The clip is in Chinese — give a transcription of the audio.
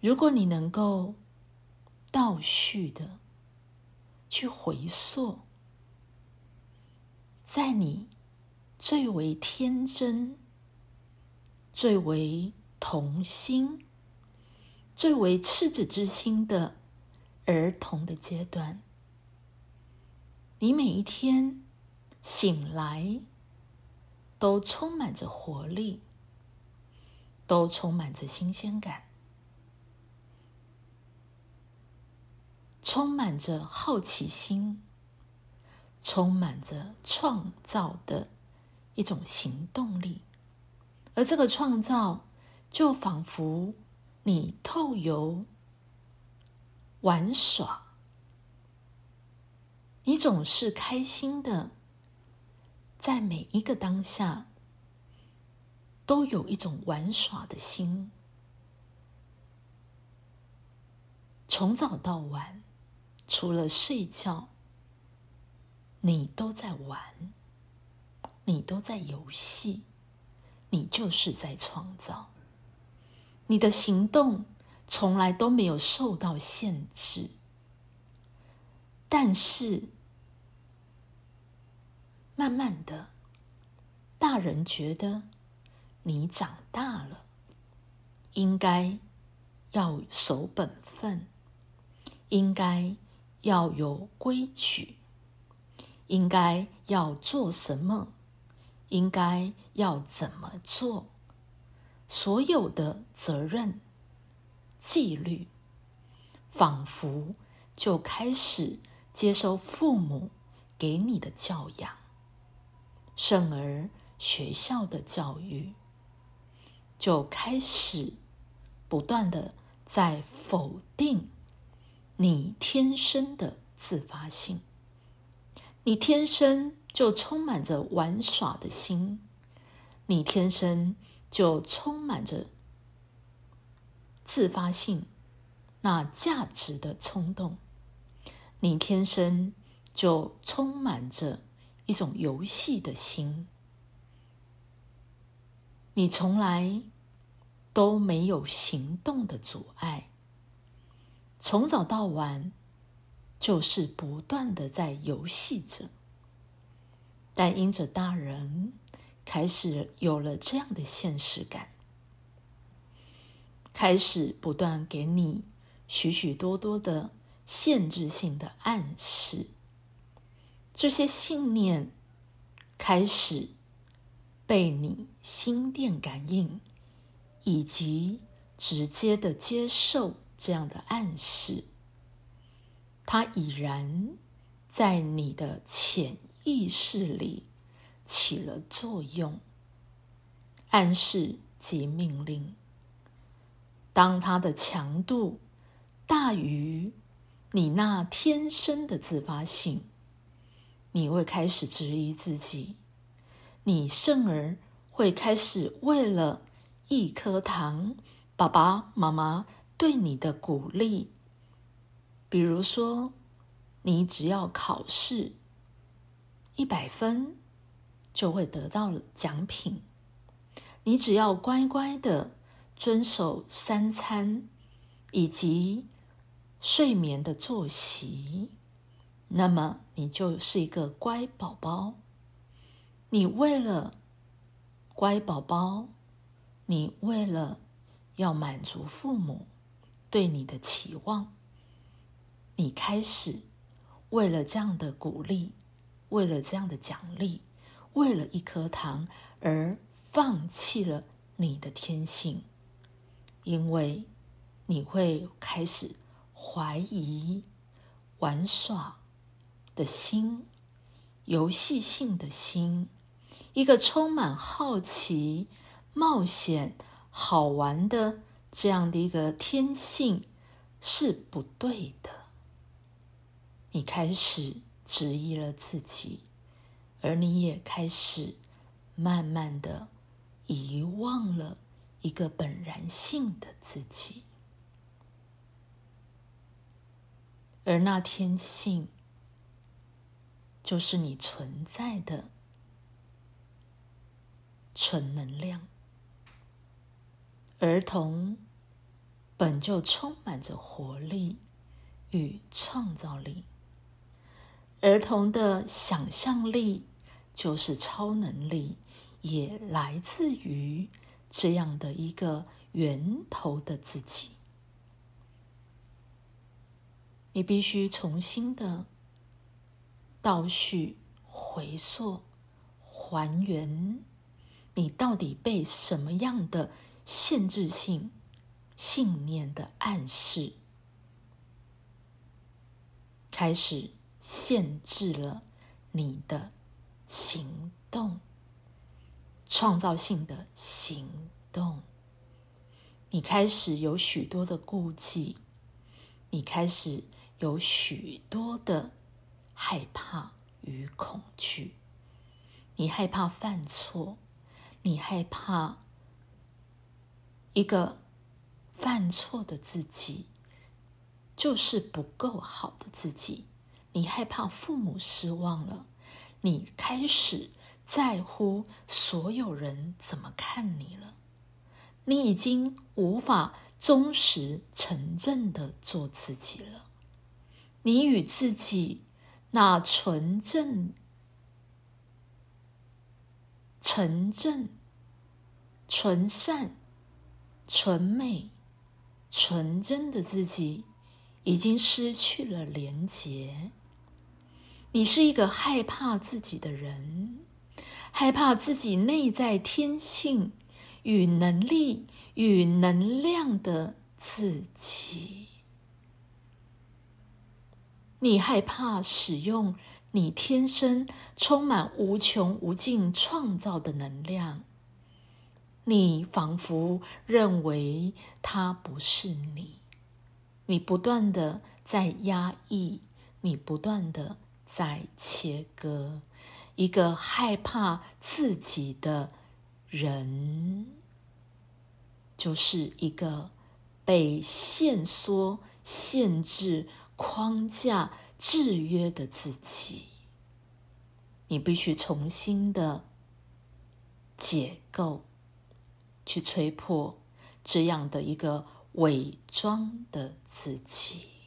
如果你能够倒叙的去回溯，在你最为天真、最为童心、最为赤子之心的儿童的阶段，你每一天醒来都充满着活力，都充满着新鲜感。充满着好奇心，充满着创造的一种行动力，而这个创造就仿佛你透由玩耍，你总是开心的，在每一个当下都有一种玩耍的心，从早到晚。除了睡觉，你都在玩，你都在游戏，你就是在创造。你的行动从来都没有受到限制，但是慢慢的，大人觉得你长大了，应该要守本分，应该。要有规矩，应该要做什么，应该要怎么做，所有的责任、纪律，仿佛就开始接受父母给你的教养，甚而学校的教育，就开始不断的在否定。你天生的自发性，你天生就充满着玩耍的心，你天生就充满着自发性那价值的冲动，你天生就充满着一种游戏的心，你从来都没有行动的阻碍。从早到晚，就是不断的在游戏着。但因着大人开始有了这样的现实感，开始不断给你许许多多的限制性的暗示，这些信念开始被你心电感应，以及直接的接受。这样的暗示，它已然在你的潜意识里起了作用。暗示及命令，当它的强度大于你那天生的自发性，你会开始质疑自己，你甚而会开始为了一颗糖，爸爸妈妈。对你的鼓励，比如说，你只要考试一百分，就会得到奖品；你只要乖乖的遵守三餐以及睡眠的作息，那么你就是一个乖宝宝。你为了乖宝宝，你为了要满足父母。对你的期望，你开始为了这样的鼓励，为了这样的奖励，为了一颗糖而放弃了你的天性，因为你会开始怀疑玩耍的心、游戏性的心，一个充满好奇、冒险、好玩的。这样的一个天性是不对的。你开始质疑了自己，而你也开始慢慢的遗忘了一个本然性的自己，而那天性就是你存在的纯能量。儿童本就充满着活力与创造力。儿童的想象力就是超能力，也来自于这样的一个源头的自己。你必须重新的倒叙、回溯、还原，你到底被什么样的限制性信念的暗示，开始限制了你的行动，创造性的行动。你开始有许多的顾忌，你开始。有许多的害怕与恐惧，你害怕犯错，你害怕一个犯错的自己就是不够好的自己，你害怕父母失望了，你开始在乎所有人怎么看你了，你已经无法忠实纯正的做自己了。你与自己那纯正、纯正、纯善、纯美、纯真的自己，已经失去了连结。你是一个害怕自己的人，害怕自己内在天性与能力与能量的自己。你害怕使用你天生充满无穷无尽创造的能量，你仿佛认为他不是你，你不断的在压抑，你不断的在切割，一个害怕自己的人，就是一个被限缩、限制。框架制约的自己，你必须重新的解构，去吹破这样的一个伪装的自己。